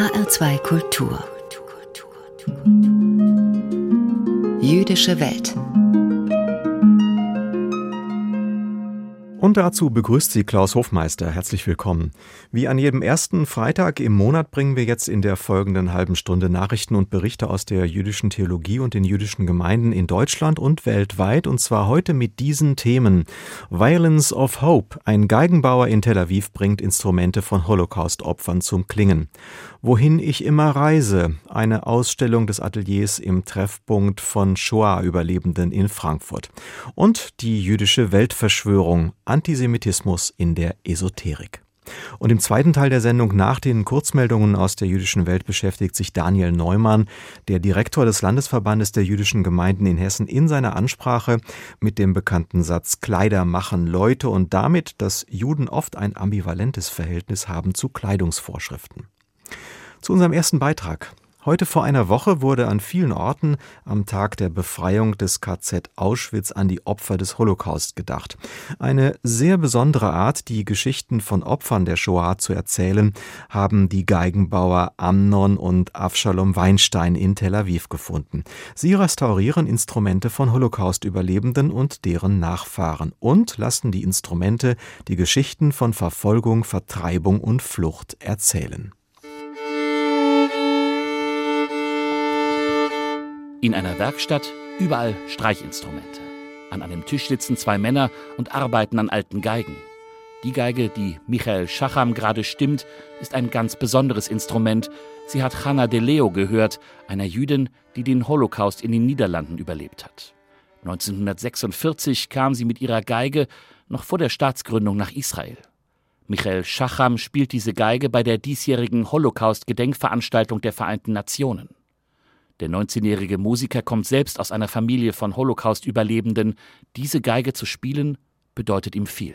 HR2 Kultur. Jüdische Welt. Und dazu begrüßt Sie Klaus Hofmeister. Herzlich willkommen. Wie an jedem ersten Freitag im Monat bringen wir jetzt in der folgenden halben Stunde Nachrichten und Berichte aus der jüdischen Theologie und den jüdischen Gemeinden in Deutschland und weltweit. Und zwar heute mit diesen Themen. Violence of Hope. Ein Geigenbauer in Tel Aviv bringt Instrumente von Holocaust-Opfern zum Klingen. Wohin ich immer reise. Eine Ausstellung des Ateliers im Treffpunkt von Shoah-Überlebenden in Frankfurt. Und die jüdische Weltverschwörung. Antisemitismus in der Esoterik. Und im zweiten Teil der Sendung nach den Kurzmeldungen aus der jüdischen Welt beschäftigt sich Daniel Neumann, der Direktor des Landesverbandes der jüdischen Gemeinden in Hessen, in seiner Ansprache mit dem bekannten Satz Kleider machen Leute und damit, dass Juden oft ein ambivalentes Verhältnis haben zu Kleidungsvorschriften. Zu unserem ersten Beitrag. Heute vor einer Woche wurde an vielen Orten am Tag der Befreiung des KZ Auschwitz an die Opfer des Holocaust gedacht. Eine sehr besondere Art, die Geschichten von Opfern der Shoah zu erzählen, haben die Geigenbauer Amnon und Avshalom Weinstein in Tel Aviv gefunden. Sie restaurieren Instrumente von Holocaust-Überlebenden und deren Nachfahren und lassen die Instrumente die Geschichten von Verfolgung, Vertreibung und Flucht erzählen. In einer Werkstatt überall Streichinstrumente. An einem Tisch sitzen zwei Männer und arbeiten an alten Geigen. Die Geige, die Michael Schacham gerade stimmt, ist ein ganz besonderes Instrument. Sie hat Hanna de Leo gehört, einer Jüdin, die den Holocaust in den Niederlanden überlebt hat. 1946 kam sie mit ihrer Geige noch vor der Staatsgründung nach Israel. Michael Schacham spielt diese Geige bei der diesjährigen Holocaust-Gedenkveranstaltung der Vereinten Nationen. Der 19-jährige Musiker kommt selbst aus einer Familie von Holocaust-Überlebenden. Diese Geige zu spielen, bedeutet ihm viel.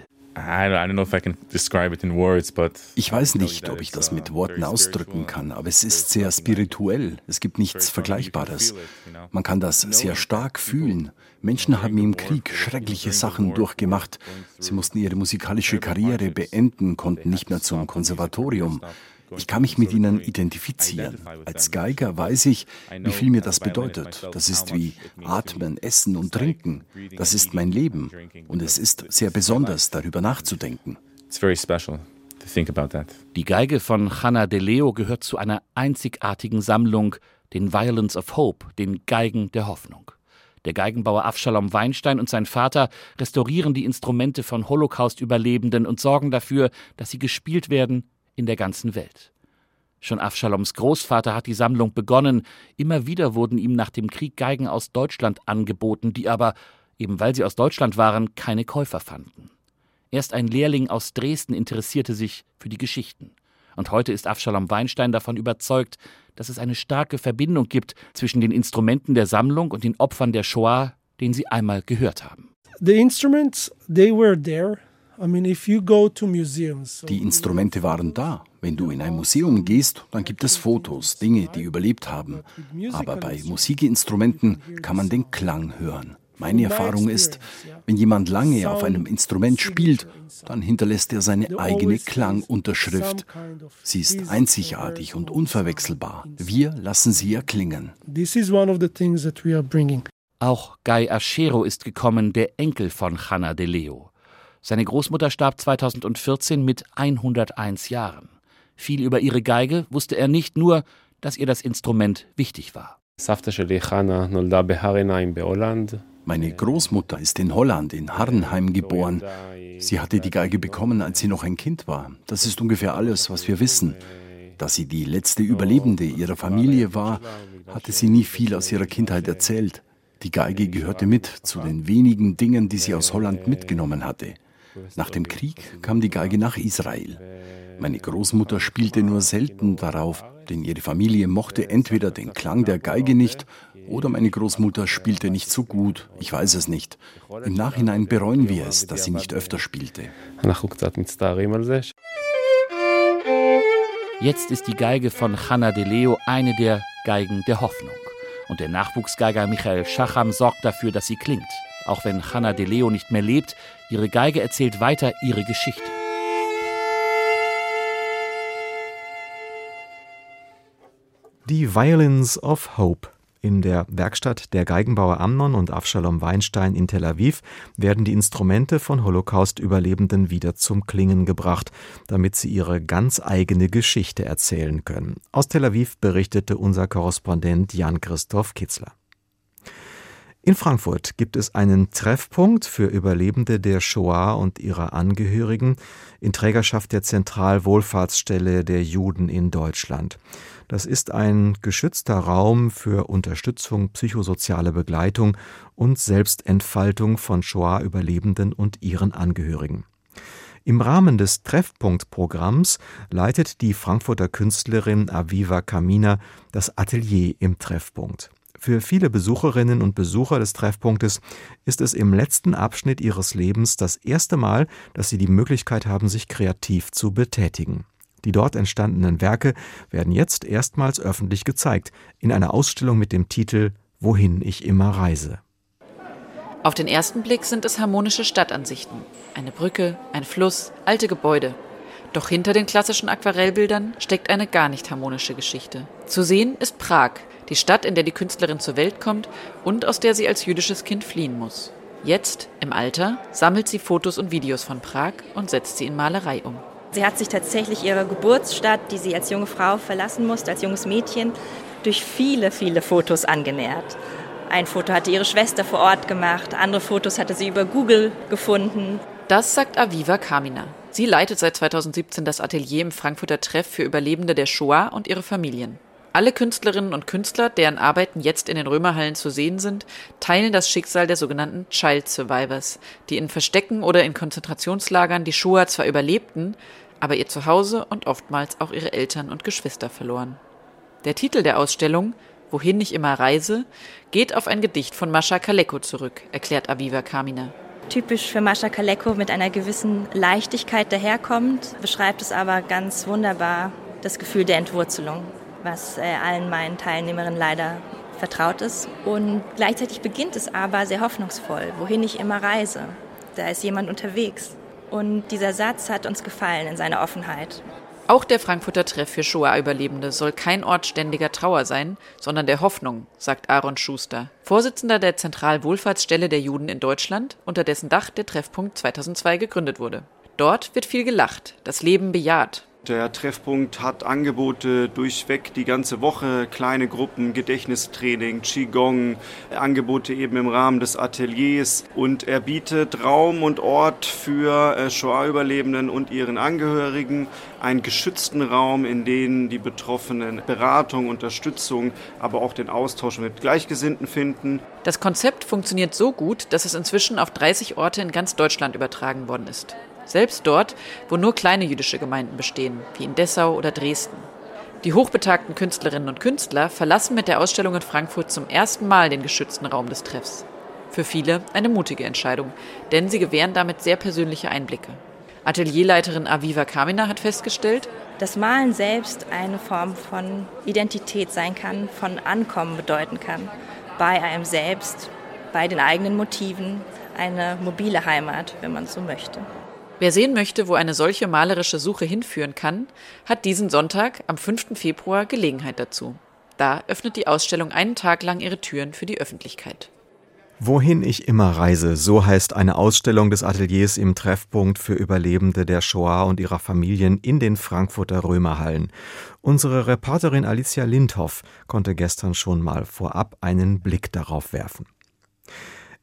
Ich weiß nicht, ob ich das mit Worten ausdrücken kann, aber es ist sehr spirituell. Es gibt nichts Vergleichbares. Man kann das sehr stark fühlen. Menschen haben im Krieg schreckliche Sachen durchgemacht. Sie mussten ihre musikalische Karriere beenden, konnten nicht mehr zum Konservatorium. Ich kann mich mit ihnen identifizieren. Als Geiger weiß ich, wie viel mir das bedeutet. Das ist wie Atmen, Essen und Trinken. Das ist mein Leben. Und es ist sehr besonders, darüber nachzudenken. Die Geige von Hanna de Leo gehört zu einer einzigartigen Sammlung, den Violence of Hope, den Geigen der Hoffnung. Der Geigenbauer Avshalom Weinstein und sein Vater restaurieren die Instrumente von Holocaust-Überlebenden und sorgen dafür, dass sie gespielt werden in der ganzen Welt. Schon Avshaloms Großvater hat die Sammlung begonnen. Immer wieder wurden ihm nach dem Krieg Geigen aus Deutschland angeboten, die aber, eben weil sie aus Deutschland waren, keine Käufer fanden. Erst ein Lehrling aus Dresden interessierte sich für die Geschichten. Und heute ist Avshalom Weinstein davon überzeugt, dass es eine starke Verbindung gibt zwischen den Instrumenten der Sammlung und den Opfern der Shoah, den sie einmal gehört haben. The instruments, they were there. Die Instrumente waren da. Wenn du in ein Museum gehst, dann gibt es Fotos, Dinge, die überlebt haben. Aber bei Musikinstrumenten kann man den Klang hören. Meine Erfahrung ist, wenn jemand lange auf einem Instrument spielt, dann hinterlässt er seine eigene Klangunterschrift. Sie ist einzigartig und unverwechselbar. Wir lassen sie erklingen. Auch Guy Aschero ist gekommen, der Enkel von Hanna de Leo. Seine Großmutter starb 2014 mit 101 Jahren. Viel über ihre Geige wusste er nicht nur, dass ihr das Instrument wichtig war. Meine Großmutter ist in Holland, in Harrenheim geboren. Sie hatte die Geige bekommen, als sie noch ein Kind war. Das ist ungefähr alles, was wir wissen. Da sie die letzte Überlebende ihrer Familie war, hatte sie nie viel aus ihrer Kindheit erzählt. Die Geige gehörte mit zu den wenigen Dingen, die sie aus Holland mitgenommen hatte. Nach dem Krieg kam die Geige nach Israel. Meine Großmutter spielte nur selten darauf, denn ihre Familie mochte entweder den Klang der Geige nicht oder meine Großmutter spielte nicht so gut. Ich weiß es nicht. Im Nachhinein bereuen wir es, dass sie nicht öfter spielte. Jetzt ist die Geige von Hanna de Leo eine der Geigen der Hoffnung. Und der Nachwuchsgeiger Michael Schacham sorgt dafür, dass sie klingt. Auch wenn Hanna de Leo nicht mehr lebt, ihre Geige erzählt weiter ihre Geschichte. Die Violins of Hope. In der Werkstatt der Geigenbauer Amnon und Avshalom Weinstein in Tel Aviv werden die Instrumente von Holocaust-Überlebenden wieder zum Klingen gebracht, damit sie ihre ganz eigene Geschichte erzählen können. Aus Tel Aviv berichtete unser Korrespondent Jan-Christoph Kitzler. In Frankfurt gibt es einen Treffpunkt für Überlebende der Shoah und ihrer Angehörigen in Trägerschaft der Zentralwohlfahrtsstelle der Juden in Deutschland. Das ist ein geschützter Raum für Unterstützung, psychosoziale Begleitung und Selbstentfaltung von Shoah-Überlebenden und ihren Angehörigen. Im Rahmen des Treffpunktprogramms leitet die Frankfurter Künstlerin Aviva Kamina das Atelier im Treffpunkt. Für viele Besucherinnen und Besucher des Treffpunktes ist es im letzten Abschnitt ihres Lebens das erste Mal, dass sie die Möglichkeit haben, sich kreativ zu betätigen. Die dort entstandenen Werke werden jetzt erstmals öffentlich gezeigt, in einer Ausstellung mit dem Titel Wohin ich immer reise. Auf den ersten Blick sind es harmonische Stadtansichten. Eine Brücke, ein Fluss, alte Gebäude. Doch hinter den klassischen Aquarellbildern steckt eine gar nicht harmonische Geschichte. Zu sehen ist Prag, die Stadt, in der die Künstlerin zur Welt kommt und aus der sie als jüdisches Kind fliehen muss. Jetzt, im Alter, sammelt sie Fotos und Videos von Prag und setzt sie in Malerei um. Sie hat sich tatsächlich ihre Geburtsstadt, die sie als junge Frau verlassen musste, als junges Mädchen, durch viele, viele Fotos angenähert. Ein Foto hatte ihre Schwester vor Ort gemacht, andere Fotos hatte sie über Google gefunden. Das sagt Aviva Kamina. Sie leitet seit 2017 das Atelier im Frankfurter Treff für Überlebende der Shoah und ihre Familien. Alle Künstlerinnen und Künstler, deren Arbeiten jetzt in den Römerhallen zu sehen sind, teilen das Schicksal der sogenannten Child Survivors, die in Verstecken oder in Konzentrationslagern die Shoah zwar überlebten, aber ihr Zuhause und oftmals auch ihre Eltern und Geschwister verloren. Der Titel der Ausstellung Wohin ich immer reise, geht auf ein Gedicht von Mascha Kaleko zurück, erklärt Aviva Kamina. Typisch für Mascha Kaleko mit einer gewissen Leichtigkeit daherkommt, beschreibt es aber ganz wunderbar das Gefühl der Entwurzelung was äh, allen meinen Teilnehmerinnen leider vertraut ist. Und gleichzeitig beginnt es aber sehr hoffnungsvoll, wohin ich immer reise. Da ist jemand unterwegs. Und dieser Satz hat uns gefallen in seiner Offenheit. Auch der Frankfurter Treff für Shoah-Überlebende soll kein Ort ständiger Trauer sein, sondern der Hoffnung, sagt Aaron Schuster, Vorsitzender der Zentralwohlfahrtsstelle der Juden in Deutschland, unter dessen Dach der Treffpunkt 2002 gegründet wurde. Dort wird viel gelacht, das Leben bejaht, der Treffpunkt hat Angebote durchweg die ganze Woche, kleine Gruppen, Gedächtnistraining, Qigong, Angebote eben im Rahmen des Ateliers und er bietet Raum und Ort für äh, Shoah-Überlebenden und ihren Angehörigen, einen geschützten Raum, in dem die Betroffenen Beratung, Unterstützung, aber auch den Austausch mit Gleichgesinnten finden. Das Konzept funktioniert so gut, dass es inzwischen auf 30 Orte in ganz Deutschland übertragen worden ist. Selbst dort, wo nur kleine jüdische Gemeinden bestehen, wie in Dessau oder Dresden. Die hochbetagten Künstlerinnen und Künstler verlassen mit der Ausstellung in Frankfurt zum ersten Mal den geschützten Raum des Treffs. Für viele eine mutige Entscheidung, denn sie gewähren damit sehr persönliche Einblicke. Atelierleiterin Aviva Kamina hat festgestellt, dass Malen selbst eine Form von Identität sein kann, von Ankommen bedeuten kann. Bei einem selbst, bei den eigenen Motiven, eine mobile Heimat, wenn man so möchte. Wer sehen möchte, wo eine solche malerische Suche hinführen kann, hat diesen Sonntag am 5. Februar Gelegenheit dazu. Da öffnet die Ausstellung einen Tag lang ihre Türen für die Öffentlichkeit. Wohin ich immer reise, so heißt eine Ausstellung des Ateliers im Treffpunkt für Überlebende der Shoah und ihrer Familien in den Frankfurter Römerhallen. Unsere Reporterin Alicia Lindhoff konnte gestern schon mal vorab einen Blick darauf werfen.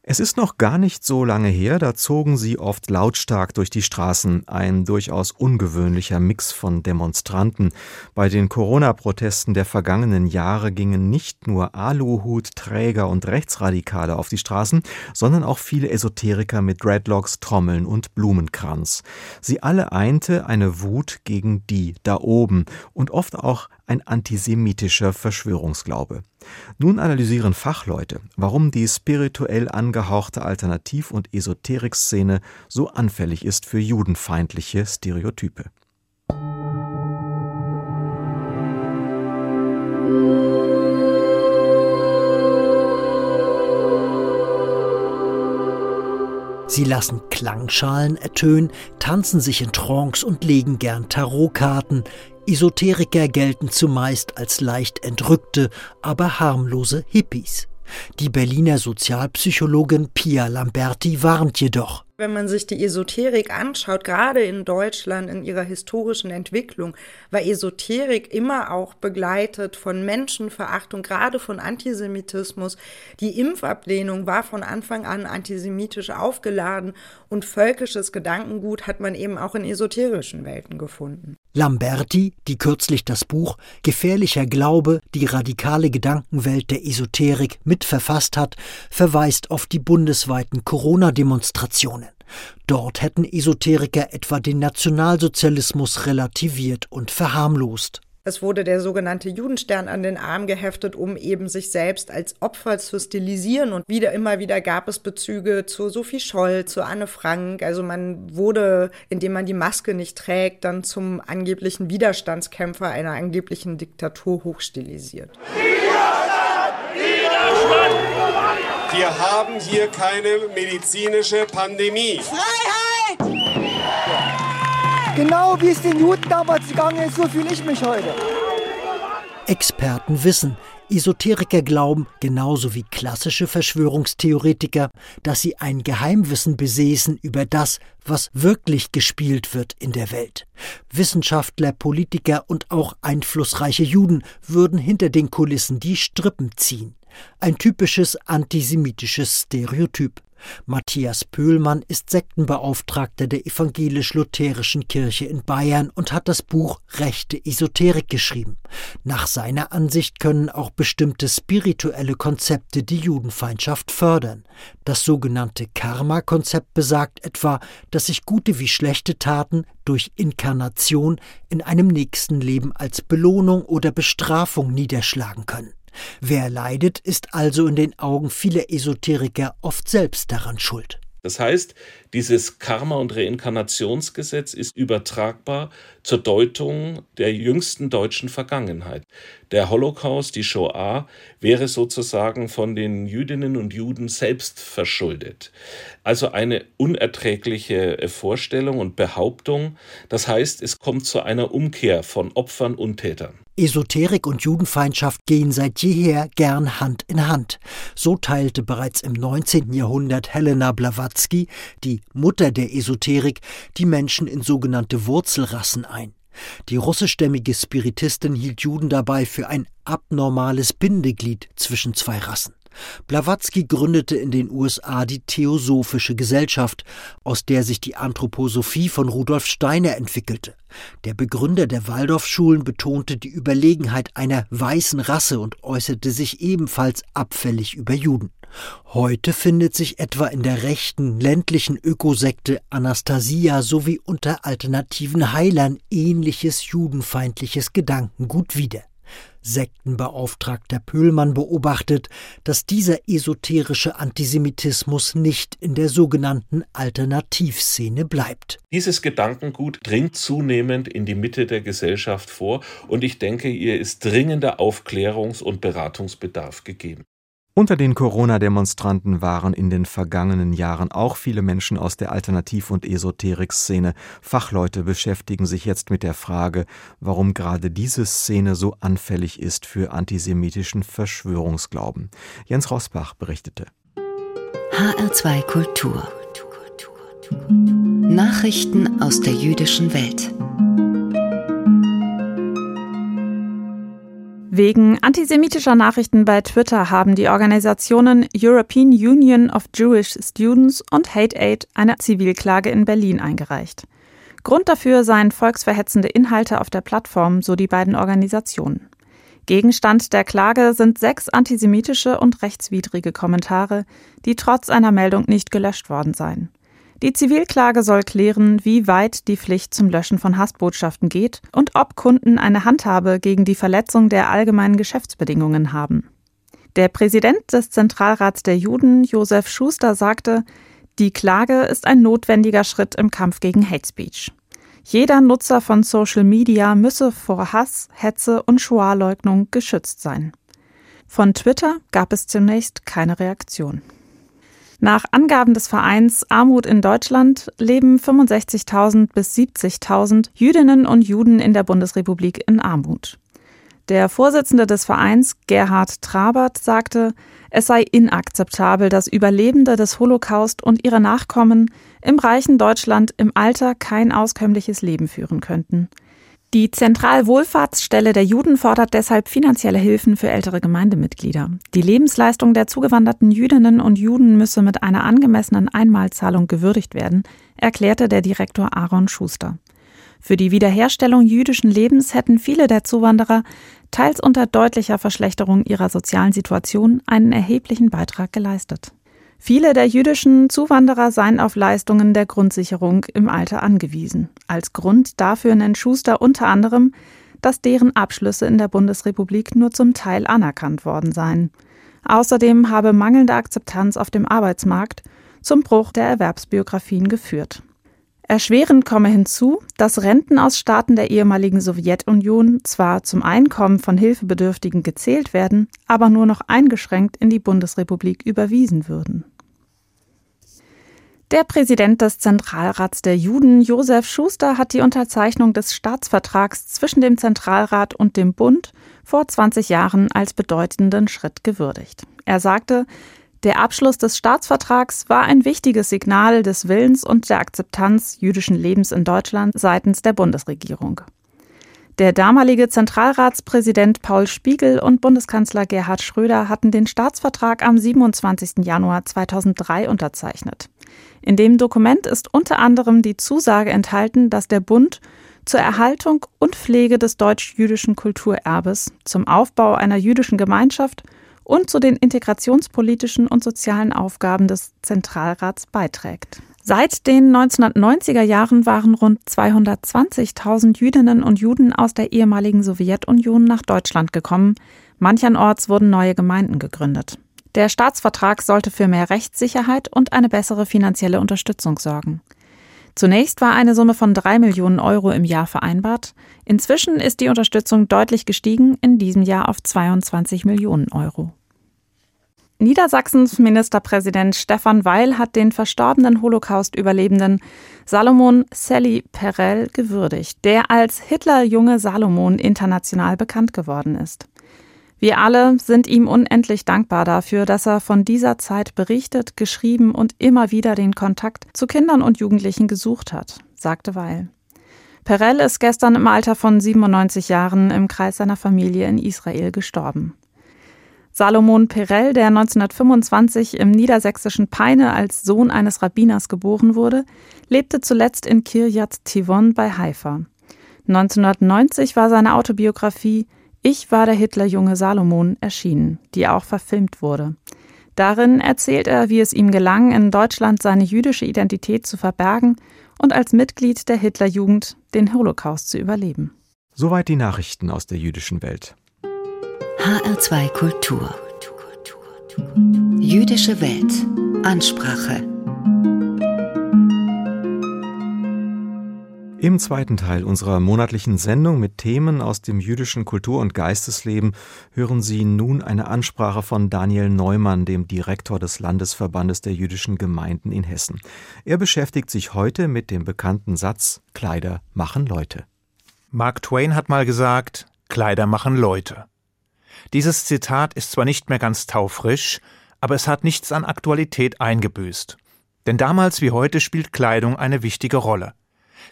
Es ist noch gar nicht so lange her, da zogen sie oft lautstark durch die Straßen, ein durchaus ungewöhnlicher Mix von Demonstranten. Bei den Corona-Protesten der vergangenen Jahre gingen nicht nur Aluhutträger und Rechtsradikale auf die Straßen, sondern auch viele Esoteriker mit Dreadlocks, Trommeln und Blumenkranz. Sie alle einte eine Wut gegen die da oben und oft auch ein antisemitischer Verschwörungsglaube. Nun analysieren Fachleute, warum die spirituell angehauchte Alternativ- und Esoterikszene so anfällig ist für judenfeindliche Stereotype. Sie lassen Klangschalen ertönen, tanzen sich in Trance und legen gern Tarotkarten, Esoteriker gelten zumeist als leicht entrückte, aber harmlose Hippies. Die Berliner Sozialpsychologin Pia Lamberti warnt jedoch. Wenn man sich die Esoterik anschaut, gerade in Deutschland in ihrer historischen Entwicklung, war Esoterik immer auch begleitet von Menschenverachtung, gerade von Antisemitismus. Die Impfablehnung war von Anfang an antisemitisch aufgeladen und völkisches Gedankengut hat man eben auch in esoterischen Welten gefunden. Lamberti, die kürzlich das Buch Gefährlicher Glaube, die radikale Gedankenwelt der Esoterik mitverfasst hat, verweist auf die bundesweiten Corona-Demonstrationen. Dort hätten Esoteriker etwa den Nationalsozialismus relativiert und verharmlost. Es wurde der sogenannte Judenstern an den Arm geheftet, um eben sich selbst als Opfer zu stilisieren. Und wieder, immer wieder gab es Bezüge zu Sophie Scholl, zu Anne Frank. Also man wurde, indem man die Maske nicht trägt, dann zum angeblichen Widerstandskämpfer einer angeblichen Diktatur hochstilisiert. Widerstand! Wir haben hier keine medizinische Pandemie. Freiheit! Genau wie es den Juden damals gegangen ist, so fühle ich mich heute. Experten wissen, Esoteriker glauben, genauso wie klassische Verschwörungstheoretiker, dass sie ein Geheimwissen besäßen über das, was wirklich gespielt wird in der Welt. Wissenschaftler, Politiker und auch einflussreiche Juden würden hinter den Kulissen die Strippen ziehen. Ein typisches antisemitisches Stereotyp. Matthias Pöhlmann ist Sektenbeauftragter der evangelisch-lutherischen Kirche in Bayern und hat das Buch Rechte Esoterik geschrieben. Nach seiner Ansicht können auch bestimmte spirituelle Konzepte die Judenfeindschaft fördern. Das sogenannte Karma-Konzept besagt etwa, dass sich gute wie schlechte Taten durch Inkarnation in einem nächsten Leben als Belohnung oder Bestrafung niederschlagen können. Wer leidet, ist also in den Augen vieler Esoteriker oft selbst daran schuld. Das heißt, dieses Karma- und Reinkarnationsgesetz ist übertragbar zur Deutung der jüngsten deutschen Vergangenheit. Der Holocaust, die Shoah, wäre sozusagen von den Jüdinnen und Juden selbst verschuldet. Also eine unerträgliche Vorstellung und Behauptung. Das heißt, es kommt zu einer Umkehr von Opfern und Tätern. Esoterik und Judenfeindschaft gehen seit jeher gern Hand in Hand. So teilte bereits im 19. Jahrhundert Helena Blavatsky, die Mutter der Esoterik, die Menschen in sogenannte Wurzelrassen. Die russischstämmige Spiritistin hielt Juden dabei für ein abnormales Bindeglied zwischen zwei Rassen. Blavatsky gründete in den USA die Theosophische Gesellschaft, aus der sich die Anthroposophie von Rudolf Steiner entwickelte. Der Begründer der Waldorfschulen betonte die Überlegenheit einer weißen Rasse und äußerte sich ebenfalls abfällig über Juden. Heute findet sich etwa in der rechten ländlichen Ökosekte Anastasia sowie unter alternativen Heilern ähnliches judenfeindliches Gedankengut wieder. Sektenbeauftragter Pöhlmann beobachtet, dass dieser esoterische Antisemitismus nicht in der sogenannten Alternativszene bleibt. Dieses Gedankengut dringt zunehmend in die Mitte der Gesellschaft vor und ich denke, ihr ist dringender Aufklärungs- und Beratungsbedarf gegeben. Unter den Corona-Demonstranten waren in den vergangenen Jahren auch viele Menschen aus der Alternativ- und Esoterik-Szene. Fachleute beschäftigen sich jetzt mit der Frage, warum gerade diese Szene so anfällig ist für antisemitischen Verschwörungsglauben. Jens Rosbach berichtete. HR2 Kultur. Nachrichten aus der jüdischen Welt. Wegen antisemitischer Nachrichten bei Twitter haben die Organisationen European Union of Jewish Students und Hate Aid eine Zivilklage in Berlin eingereicht. Grund dafür seien volksverhetzende Inhalte auf der Plattform, so die beiden Organisationen. Gegenstand der Klage sind sechs antisemitische und rechtswidrige Kommentare, die trotz einer Meldung nicht gelöscht worden seien. Die Zivilklage soll klären, wie weit die Pflicht zum Löschen von Hassbotschaften geht und ob Kunden eine Handhabe gegen die Verletzung der allgemeinen Geschäftsbedingungen haben. Der Präsident des Zentralrats der Juden, Josef Schuster, sagte, die Klage ist ein notwendiger Schritt im Kampf gegen Hate Speech. Jeder Nutzer von Social Media müsse vor Hass, Hetze und Shoah-Leugnung geschützt sein. Von Twitter gab es zunächst keine Reaktion. Nach Angaben des Vereins Armut in Deutschland leben 65.000 bis 70.000 Jüdinnen und Juden in der Bundesrepublik in Armut. Der Vorsitzende des Vereins, Gerhard Trabert, sagte, es sei inakzeptabel, dass Überlebende des Holocaust und ihre Nachkommen im reichen Deutschland im Alter kein auskömmliches Leben führen könnten. Die Zentralwohlfahrtsstelle der Juden fordert deshalb finanzielle Hilfen für ältere Gemeindemitglieder. Die Lebensleistung der zugewanderten Jüdinnen und Juden müsse mit einer angemessenen Einmalzahlung gewürdigt werden, erklärte der Direktor Aaron Schuster. Für die Wiederherstellung jüdischen Lebens hätten viele der Zuwanderer, teils unter deutlicher Verschlechterung ihrer sozialen Situation, einen erheblichen Beitrag geleistet. Viele der jüdischen Zuwanderer seien auf Leistungen der Grundsicherung im Alter angewiesen. Als Grund dafür nennt Schuster unter anderem, dass deren Abschlüsse in der Bundesrepublik nur zum Teil anerkannt worden seien. Außerdem habe mangelnde Akzeptanz auf dem Arbeitsmarkt zum Bruch der Erwerbsbiografien geführt. Erschwerend komme hinzu, dass Renten aus Staaten der ehemaligen Sowjetunion zwar zum Einkommen von Hilfebedürftigen gezählt werden, aber nur noch eingeschränkt in die Bundesrepublik überwiesen würden. Der Präsident des Zentralrats der Juden, Josef Schuster, hat die Unterzeichnung des Staatsvertrags zwischen dem Zentralrat und dem Bund vor 20 Jahren als bedeutenden Schritt gewürdigt. Er sagte, der Abschluss des Staatsvertrags war ein wichtiges Signal des Willens und der Akzeptanz jüdischen Lebens in Deutschland seitens der Bundesregierung. Der damalige Zentralratspräsident Paul Spiegel und Bundeskanzler Gerhard Schröder hatten den Staatsvertrag am 27. Januar 2003 unterzeichnet. In dem Dokument ist unter anderem die Zusage enthalten, dass der Bund zur Erhaltung und Pflege des deutsch-jüdischen Kulturerbes, zum Aufbau einer jüdischen Gemeinschaft und zu den integrationspolitischen und sozialen Aufgaben des Zentralrats beiträgt. Seit den 1990er Jahren waren rund 220.000 Jüdinnen und Juden aus der ehemaligen Sowjetunion nach Deutschland gekommen. Mancherorts wurden neue Gemeinden gegründet. Der Staatsvertrag sollte für mehr Rechtssicherheit und eine bessere finanzielle Unterstützung sorgen. Zunächst war eine Summe von drei Millionen Euro im Jahr vereinbart. Inzwischen ist die Unterstützung deutlich gestiegen, in diesem Jahr auf 22 Millionen Euro. Niedersachsens Ministerpräsident Stefan Weil hat den verstorbenen Holocaust-Überlebenden Salomon Sally Perel gewürdigt, der als Hitlerjunge Salomon international bekannt geworden ist. Wir alle sind ihm unendlich dankbar dafür, dass er von dieser Zeit berichtet, geschrieben und immer wieder den Kontakt zu Kindern und Jugendlichen gesucht hat, sagte Weil. Perel ist gestern im Alter von 97 Jahren im Kreis seiner Familie in Israel gestorben. Salomon Perel, der 1925 im niedersächsischen Peine als Sohn eines Rabbiners geboren wurde, lebte zuletzt in Kiryat Tivon bei Haifa. 1990 war seine Autobiografie ich war der Hitlerjunge Salomon erschienen, die auch verfilmt wurde. Darin erzählt er, wie es ihm gelang, in Deutschland seine jüdische Identität zu verbergen und als Mitglied der Hitlerjugend den Holocaust zu überleben. Soweit die Nachrichten aus der jüdischen Welt. HR2 Kultur. Jüdische Welt. Ansprache. Im zweiten Teil unserer monatlichen Sendung mit Themen aus dem jüdischen Kultur- und Geistesleben hören Sie nun eine Ansprache von Daniel Neumann, dem Direktor des Landesverbandes der jüdischen Gemeinden in Hessen. Er beschäftigt sich heute mit dem bekannten Satz Kleider machen Leute. Mark Twain hat mal gesagt, Kleider machen Leute. Dieses Zitat ist zwar nicht mehr ganz taufrisch, aber es hat nichts an Aktualität eingebüßt. Denn damals wie heute spielt Kleidung eine wichtige Rolle.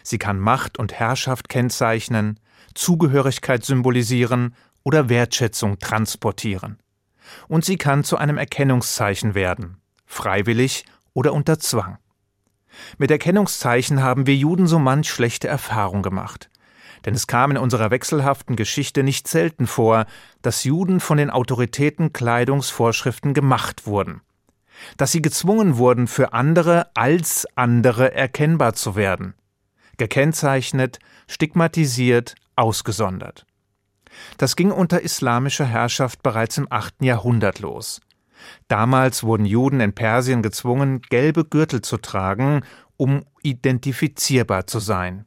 Sie kann Macht und Herrschaft kennzeichnen, Zugehörigkeit symbolisieren oder Wertschätzung transportieren. Und sie kann zu einem Erkennungszeichen werden, freiwillig oder unter Zwang. Mit Erkennungszeichen haben wir Juden so manch schlechte Erfahrung gemacht. Denn es kam in unserer wechselhaften Geschichte nicht selten vor, dass Juden von den Autoritäten Kleidungsvorschriften gemacht wurden. Dass sie gezwungen wurden, für andere als andere erkennbar zu werden gekennzeichnet, stigmatisiert, ausgesondert. Das ging unter islamischer Herrschaft bereits im 8. Jahrhundert los. Damals wurden Juden in Persien gezwungen, gelbe Gürtel zu tragen, um identifizierbar zu sein.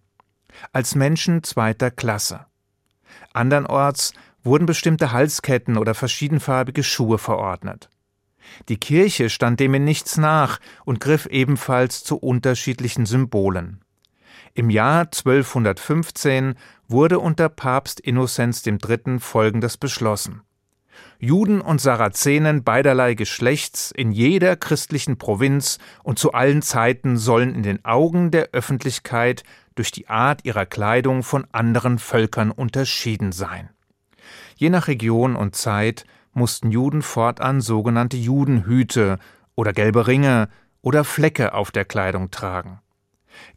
Als Menschen zweiter Klasse. Andernorts wurden bestimmte Halsketten oder verschiedenfarbige Schuhe verordnet. Die Kirche stand dem in nichts nach und griff ebenfalls zu unterschiedlichen Symbolen. Im Jahr 1215 wurde unter Papst Innozenz III. folgendes beschlossen. Juden und Sarazenen beiderlei Geschlechts in jeder christlichen Provinz und zu allen Zeiten sollen in den Augen der Öffentlichkeit durch die Art ihrer Kleidung von anderen Völkern unterschieden sein. Je nach Region und Zeit mussten Juden fortan sogenannte Judenhüte oder gelbe Ringe oder Flecke auf der Kleidung tragen.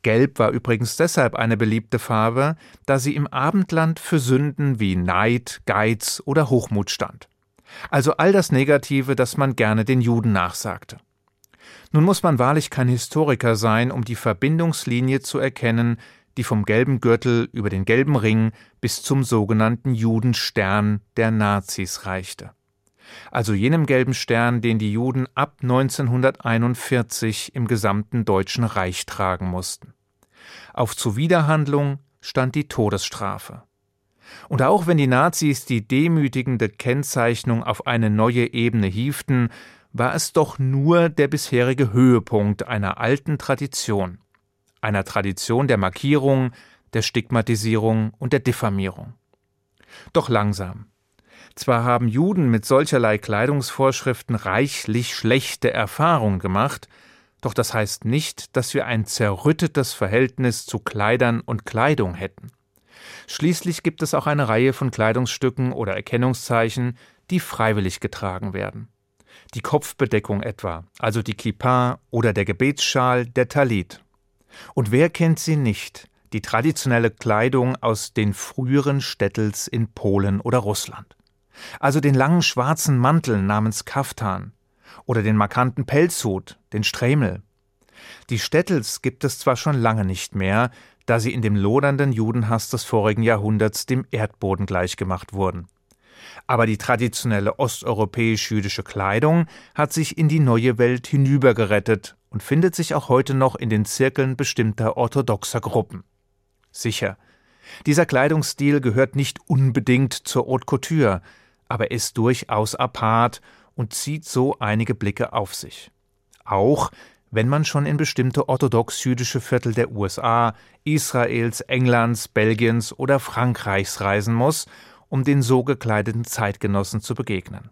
Gelb war übrigens deshalb eine beliebte Farbe, da sie im Abendland für Sünden wie Neid, Geiz oder Hochmut stand. Also all das Negative, das man gerne den Juden nachsagte. Nun muss man wahrlich kein Historiker sein, um die Verbindungslinie zu erkennen, die vom gelben Gürtel über den gelben Ring bis zum sogenannten Judenstern der Nazis reichte. Also jenem gelben Stern, den die Juden ab 1941 im gesamten Deutschen Reich tragen mussten. Auf Zuwiderhandlung stand die Todesstrafe. Und auch wenn die Nazis die demütigende Kennzeichnung auf eine neue Ebene hieften, war es doch nur der bisherige Höhepunkt einer alten Tradition, einer Tradition der Markierung, der Stigmatisierung und der Diffamierung. Doch langsam. Zwar haben Juden mit solcherlei Kleidungsvorschriften reichlich schlechte Erfahrungen gemacht, doch das heißt nicht, dass wir ein zerrüttetes Verhältnis zu Kleidern und Kleidung hätten. Schließlich gibt es auch eine Reihe von Kleidungsstücken oder Erkennungszeichen, die freiwillig getragen werden. Die Kopfbedeckung etwa, also die Kippa oder der Gebetsschal, der Talit. Und wer kennt sie nicht, die traditionelle Kleidung aus den früheren Städtels in Polen oder Russland? Also den langen schwarzen Mantel namens Kaftan oder den markanten Pelzhut, den Strämel. Die Städtels gibt es zwar schon lange nicht mehr, da sie in dem lodernden Judenhass des vorigen Jahrhunderts dem Erdboden gleichgemacht wurden. Aber die traditionelle osteuropäisch-jüdische Kleidung hat sich in die neue Welt hinübergerettet und findet sich auch heute noch in den Zirkeln bestimmter orthodoxer Gruppen. Sicher, dieser Kleidungsstil gehört nicht unbedingt zur Haute Couture, aber ist durchaus apart und zieht so einige Blicke auf sich. Auch wenn man schon in bestimmte orthodox-jüdische Viertel der USA, Israels, Englands, Belgiens oder Frankreichs reisen muss, um den so gekleideten Zeitgenossen zu begegnen.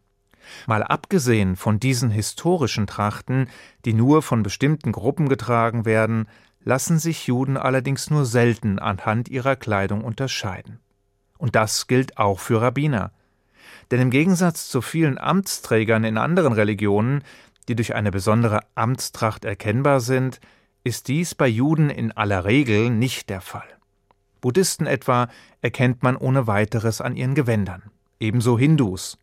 Mal abgesehen von diesen historischen Trachten, die nur von bestimmten Gruppen getragen werden, lassen sich Juden allerdings nur selten anhand ihrer Kleidung unterscheiden. Und das gilt auch für Rabbiner. Denn im Gegensatz zu vielen Amtsträgern in anderen Religionen die durch eine besondere Amtstracht erkennbar sind, ist dies bei Juden in aller Regel nicht der Fall. Buddhisten etwa erkennt man ohne weiteres an ihren Gewändern, ebenso Hindus.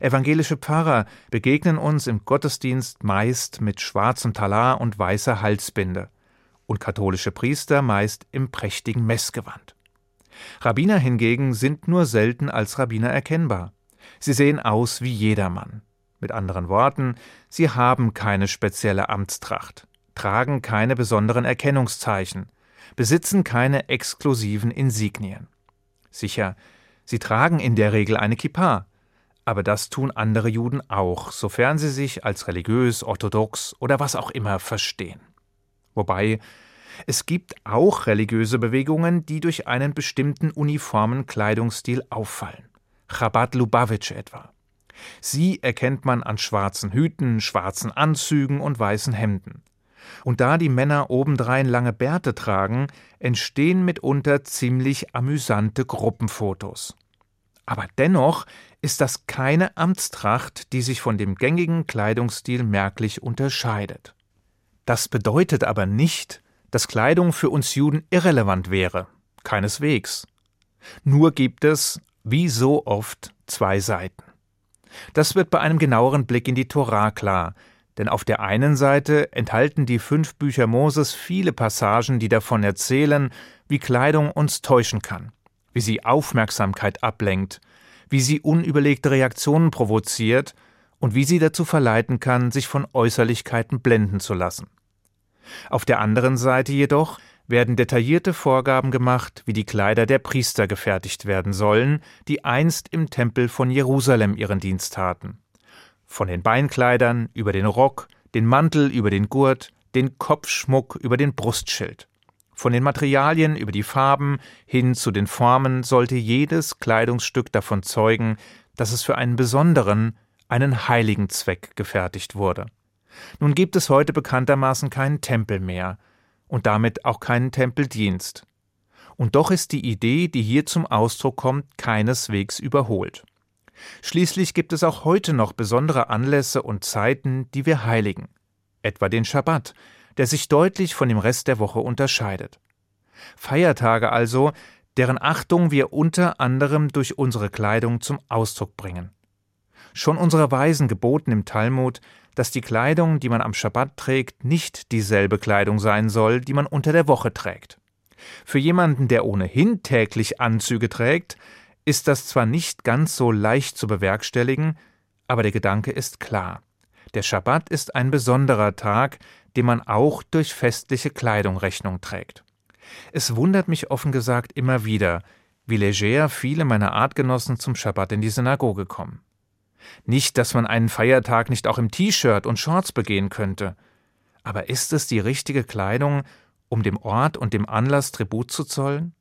Evangelische Pfarrer begegnen uns im Gottesdienst meist mit schwarzem Talar und weißer Halsbinde und katholische Priester meist im prächtigen Messgewand. Rabbiner hingegen sind nur selten als Rabbiner erkennbar. Sie sehen aus wie jedermann. Mit anderen Worten, sie haben keine spezielle Amtstracht, tragen keine besonderen Erkennungszeichen, besitzen keine exklusiven Insignien. Sicher, sie tragen in der Regel eine Kippa, aber das tun andere Juden auch, sofern sie sich als religiös, orthodox oder was auch immer verstehen. Wobei es gibt auch religiöse Bewegungen, die durch einen bestimmten uniformen Kleidungsstil auffallen. Chabad Lubavitch etwa. Sie erkennt man an schwarzen Hüten, schwarzen Anzügen und weißen Hemden. Und da die Männer obendrein lange Bärte tragen, entstehen mitunter ziemlich amüsante Gruppenfotos. Aber dennoch ist das keine Amtstracht, die sich von dem gängigen Kleidungsstil merklich unterscheidet. Das bedeutet aber nicht, dass Kleidung für uns Juden irrelevant wäre. Keineswegs. Nur gibt es, wie so oft, zwei Seiten. Das wird bei einem genaueren Blick in die Torah klar, denn auf der einen Seite enthalten die fünf Bücher Moses viele Passagen, die davon erzählen, wie Kleidung uns täuschen kann, wie sie Aufmerksamkeit ablenkt, wie sie unüberlegte Reaktionen provoziert und wie sie dazu verleiten kann, sich von Äußerlichkeiten blenden zu lassen. Auf der anderen Seite jedoch werden detaillierte Vorgaben gemacht, wie die Kleider der Priester gefertigt werden sollen, die einst im Tempel von Jerusalem ihren Dienst taten. Von den Beinkleidern über den Rock, den Mantel über den Gurt, den Kopfschmuck über den Brustschild. Von den Materialien über die Farben hin zu den Formen sollte jedes Kleidungsstück davon zeugen, dass es für einen besonderen, einen heiligen Zweck gefertigt wurde. Nun gibt es heute bekanntermaßen keinen Tempel mehr und damit auch keinen Tempeldienst. Und doch ist die Idee, die hier zum Ausdruck kommt, keineswegs überholt. Schließlich gibt es auch heute noch besondere Anlässe und Zeiten, die wir heiligen, etwa den Schabbat, der sich deutlich von dem Rest der Woche unterscheidet. Feiertage also, deren Achtung wir unter anderem durch unsere Kleidung zum Ausdruck bringen. Schon unsere Weisen geboten im Talmud, dass die Kleidung, die man am Schabbat trägt, nicht dieselbe Kleidung sein soll, die man unter der Woche trägt. Für jemanden, der ohnehin täglich Anzüge trägt, ist das zwar nicht ganz so leicht zu bewerkstelligen, aber der Gedanke ist klar. Der Schabbat ist ein besonderer Tag, dem man auch durch festliche Kleidung Rechnung trägt. Es wundert mich offen gesagt immer wieder, wie leger viele meiner Artgenossen zum Schabbat in die Synagoge kommen. Nicht, dass man einen Feiertag nicht auch im T-Shirt und Shorts begehen könnte. Aber ist es die richtige Kleidung, um dem Ort und dem Anlass Tribut zu zollen?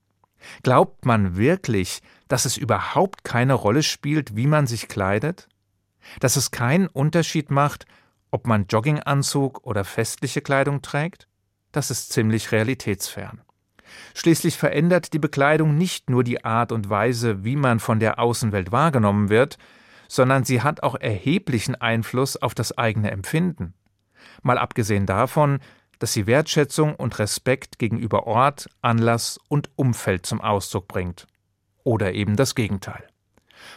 Glaubt man wirklich, dass es überhaupt keine Rolle spielt, wie man sich kleidet? Dass es keinen Unterschied macht, ob man Jogginganzug oder festliche Kleidung trägt? Das ist ziemlich realitätsfern. Schließlich verändert die Bekleidung nicht nur die Art und Weise, wie man von der Außenwelt wahrgenommen wird, sondern sie hat auch erheblichen Einfluss auf das eigene Empfinden. Mal abgesehen davon, dass sie Wertschätzung und Respekt gegenüber Ort, Anlass und Umfeld zum Ausdruck bringt. Oder eben das Gegenteil.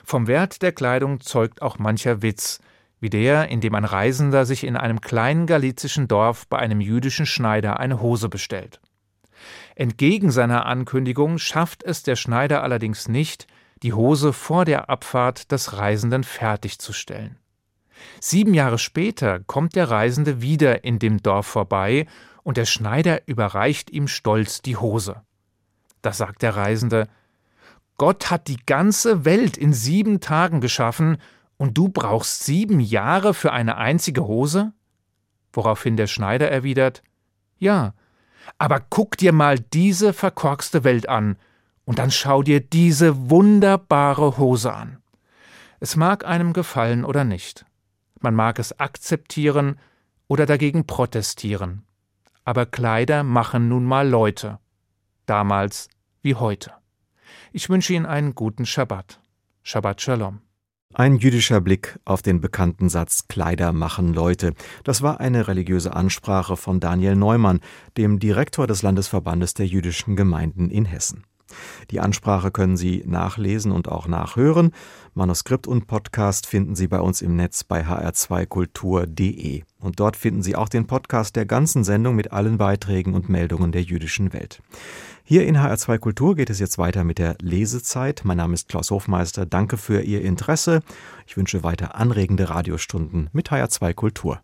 Vom Wert der Kleidung zeugt auch mancher Witz, wie der, in dem ein Reisender sich in einem kleinen galizischen Dorf bei einem jüdischen Schneider eine Hose bestellt. Entgegen seiner Ankündigung schafft es der Schneider allerdings nicht, die Hose vor der Abfahrt des Reisenden fertigzustellen. Sieben Jahre später kommt der Reisende wieder in dem Dorf vorbei und der Schneider überreicht ihm stolz die Hose. Da sagt der Reisende: Gott hat die ganze Welt in sieben Tagen geschaffen und du brauchst sieben Jahre für eine einzige Hose? Woraufhin der Schneider erwidert: Ja, aber guck dir mal diese verkorkste Welt an, und dann schau dir diese wunderbare Hose an. Es mag einem gefallen oder nicht. Man mag es akzeptieren oder dagegen protestieren. Aber Kleider machen nun mal Leute. Damals wie heute. Ich wünsche Ihnen einen guten Schabbat. Shabbat Shalom. Ein jüdischer Blick auf den bekannten Satz Kleider machen Leute. Das war eine religiöse Ansprache von Daniel Neumann, dem Direktor des Landesverbandes der jüdischen Gemeinden in Hessen. Die Ansprache können Sie nachlesen und auch nachhören. Manuskript und Podcast finden Sie bei uns im Netz bei hr2kultur.de. Und dort finden Sie auch den Podcast der ganzen Sendung mit allen Beiträgen und Meldungen der jüdischen Welt. Hier in HR2 Kultur geht es jetzt weiter mit der Lesezeit. Mein Name ist Klaus Hofmeister. Danke für Ihr Interesse. Ich wünsche weiter anregende Radiostunden mit HR2 Kultur.